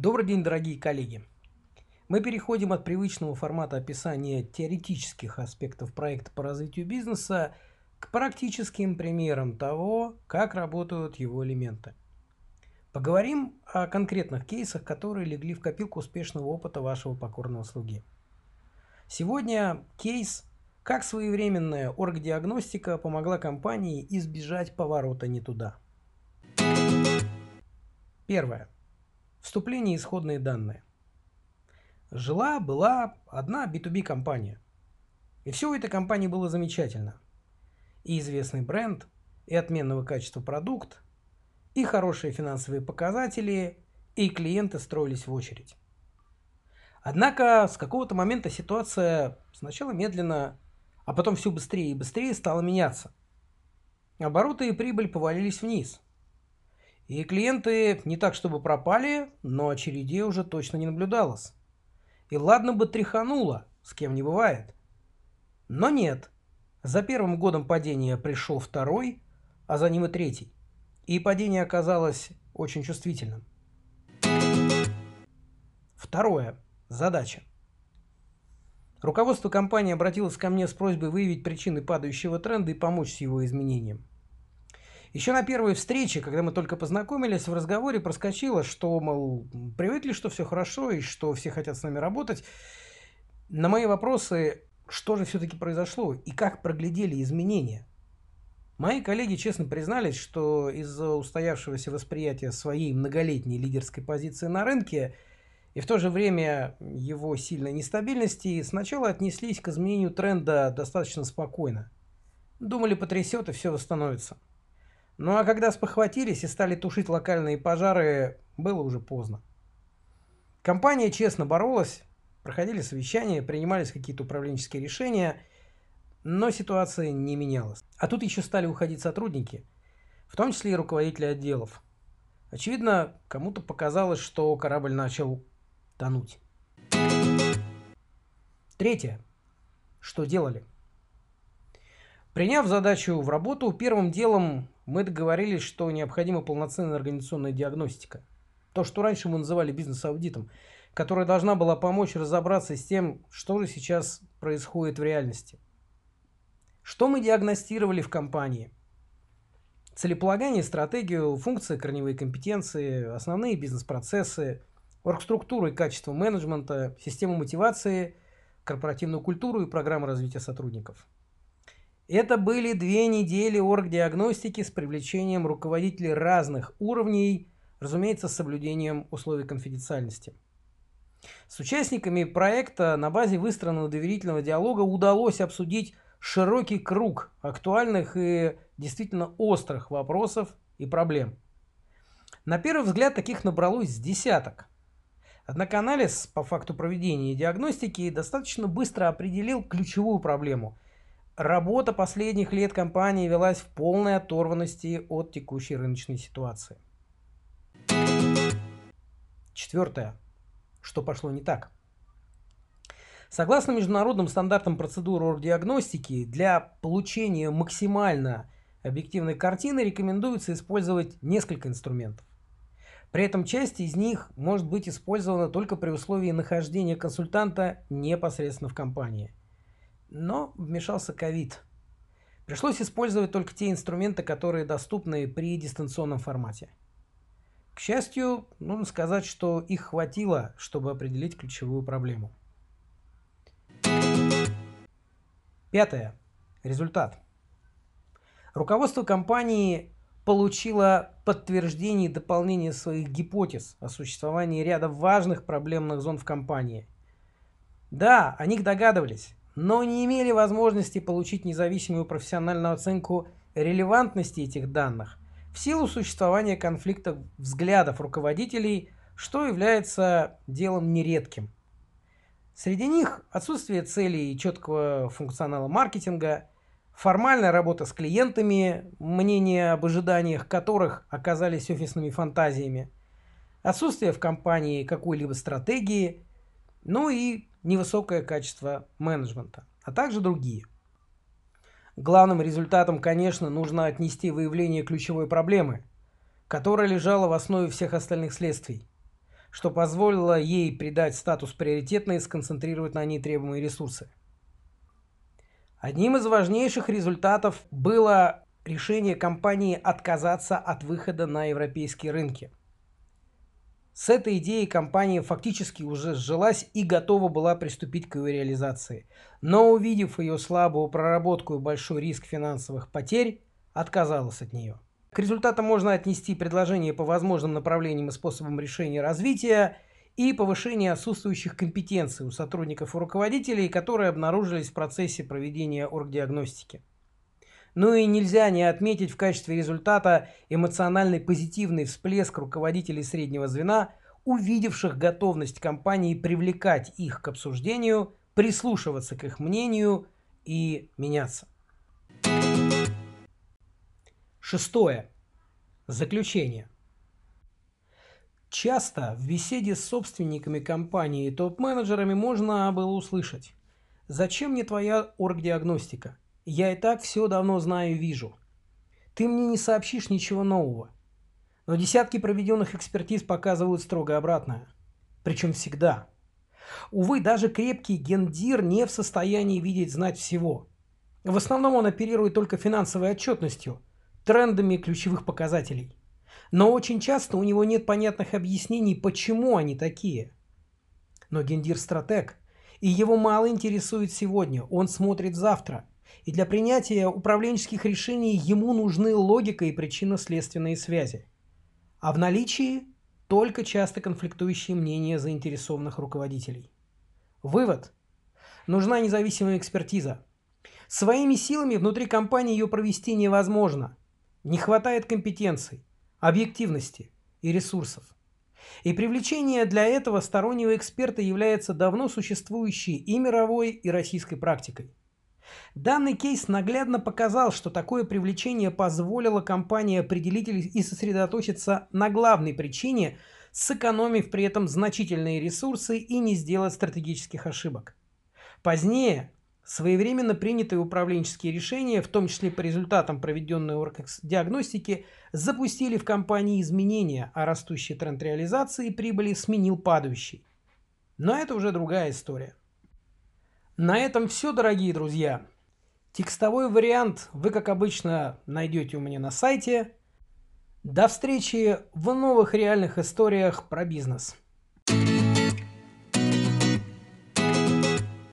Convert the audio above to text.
Добрый день, дорогие коллеги! Мы переходим от привычного формата описания теоретических аспектов проекта по развитию бизнеса к практическим примерам того, как работают его элементы. Поговорим о конкретных кейсах, которые легли в копилку успешного опыта вашего покорного слуги. Сегодня кейс «Как своевременная оргдиагностика помогла компании избежать поворота не туда». Первое. Вступление и исходные данные. Жила-была одна B2B компания. И все у этой компании было замечательно. И известный бренд, и отменного качества продукт, и хорошие финансовые показатели, и клиенты строились в очередь. Однако с какого-то момента ситуация сначала медленно, а потом все быстрее и быстрее стала меняться. Обороты и прибыль повалились вниз – и клиенты не так чтобы пропали, но очередей уже точно не наблюдалось. И ладно бы тряхануло, с кем не бывает. Но нет. За первым годом падения пришел второй, а за ним и третий. И падение оказалось очень чувствительным. Второе. Задача. Руководство компании обратилось ко мне с просьбой выявить причины падающего тренда и помочь с его изменением. Еще на первой встрече, когда мы только познакомились, в разговоре проскочило, что, мол, привыкли, что все хорошо и что все хотят с нами работать. На мои вопросы, что же все-таки произошло и как проглядели изменения. Мои коллеги честно признались, что из-за устоявшегося восприятия своей многолетней лидерской позиции на рынке и в то же время его сильной нестабильности сначала отнеслись к изменению тренда достаточно спокойно. Думали, потрясет и все восстановится. Ну а когда спохватились и стали тушить локальные пожары, было уже поздно. Компания честно боролась, проходили совещания, принимались какие-то управленческие решения, но ситуация не менялась. А тут еще стали уходить сотрудники, в том числе и руководители отделов. Очевидно, кому-то показалось, что корабль начал тонуть. Третье. Что делали? Приняв задачу в работу, первым делом мы договорились, что необходима полноценная организационная диагностика. То, что раньше мы называли бизнес-аудитом, которая должна была помочь разобраться с тем, что же сейчас происходит в реальности. Что мы диагностировали в компании? Целеполагание, стратегию, функции, корневые компетенции, основные бизнес-процессы, оргструктуру и качество менеджмента, систему мотивации, корпоративную культуру и программы развития сотрудников – это были две недели оргдиагностики с привлечением руководителей разных уровней, разумеется, с соблюдением условий конфиденциальности. С участниками проекта на базе выстроенного доверительного диалога удалось обсудить широкий круг актуальных и действительно острых вопросов и проблем. На первый взгляд таких набралось с десяток. Однако анализ по факту проведения диагностики достаточно быстро определил ключевую проблему – Работа последних лет компании велась в полной оторванности от текущей рыночной ситуации. Четвертое. Что пошло не так? Согласно международным стандартам процедуры диагностики, для получения максимально объективной картины рекомендуется использовать несколько инструментов. При этом часть из них может быть использована только при условии нахождения консультанта непосредственно в компании – но вмешался ковид. Пришлось использовать только те инструменты, которые доступны при дистанционном формате. К счастью, нужно сказать, что их хватило, чтобы определить ключевую проблему. Пятое. Результат. Руководство компании получило подтверждение и дополнение своих гипотез о существовании ряда важных проблемных зон в компании. Да, о них догадывались, но не имели возможности получить независимую профессиональную оценку релевантности этих данных в силу существования конфликта взглядов руководителей, что является делом нередким. Среди них отсутствие целей и четкого функционала маркетинга, формальная работа с клиентами, мнение об ожиданиях которых оказались офисными фантазиями, отсутствие в компании какой-либо стратегии, ну и невысокое качество менеджмента, а также другие. Главным результатом, конечно, нужно отнести выявление ключевой проблемы, которая лежала в основе всех остальных следствий. что позволило ей придать статус приоритетной и сконцентрировать на ней требуемые ресурсы. Одним из важнейших результатов было решение компании отказаться от выхода на европейские рынки. С этой идеей компания фактически уже сжилась и готова была приступить к ее реализации. Но увидев ее слабую проработку и большой риск финансовых потерь, отказалась от нее. К результатам можно отнести предложение по возможным направлениям и способам решения развития и повышение отсутствующих компетенций у сотрудников и руководителей, которые обнаружились в процессе проведения оргдиагностики. Ну и нельзя не отметить в качестве результата эмоциональный позитивный всплеск руководителей среднего звена, увидевших готовность компании привлекать их к обсуждению, прислушиваться к их мнению и меняться. Шестое. Заключение. Часто в беседе с собственниками компании и топ-менеджерами можно было услышать «Зачем мне твоя оргдиагностика? Я и так все давно знаю и вижу. Ты мне не сообщишь ничего нового. Но десятки проведенных экспертиз показывают строго обратное. Причем всегда. Увы, даже крепкий гендир не в состоянии видеть знать всего. В основном он оперирует только финансовой отчетностью, трендами ключевых показателей. Но очень часто у него нет понятных объяснений, почему они такие. Но гендир стратег, и его мало интересует сегодня, он смотрит завтра – и для принятия управленческих решений ему нужны логика и причинно-следственные связи. А в наличии только часто конфликтующие мнения заинтересованных руководителей. Вывод. Нужна независимая экспертиза. Своими силами внутри компании ее провести невозможно. Не хватает компетенций, объективности и ресурсов. И привлечение для этого стороннего эксперта является давно существующей и мировой, и российской практикой. Данный кейс наглядно показал, что такое привлечение позволило компании определить и сосредоточиться на главной причине, сэкономив при этом значительные ресурсы и не сделать стратегических ошибок. Позднее своевременно принятые управленческие решения, в том числе по результатам проведенной оргдиагностики, запустили в компании изменения, а растущий тренд реализации прибыли сменил падающий. Но это уже другая история. На этом все, дорогие друзья. Текстовой вариант вы, как обычно, найдете у меня на сайте. До встречи в новых реальных историях про бизнес.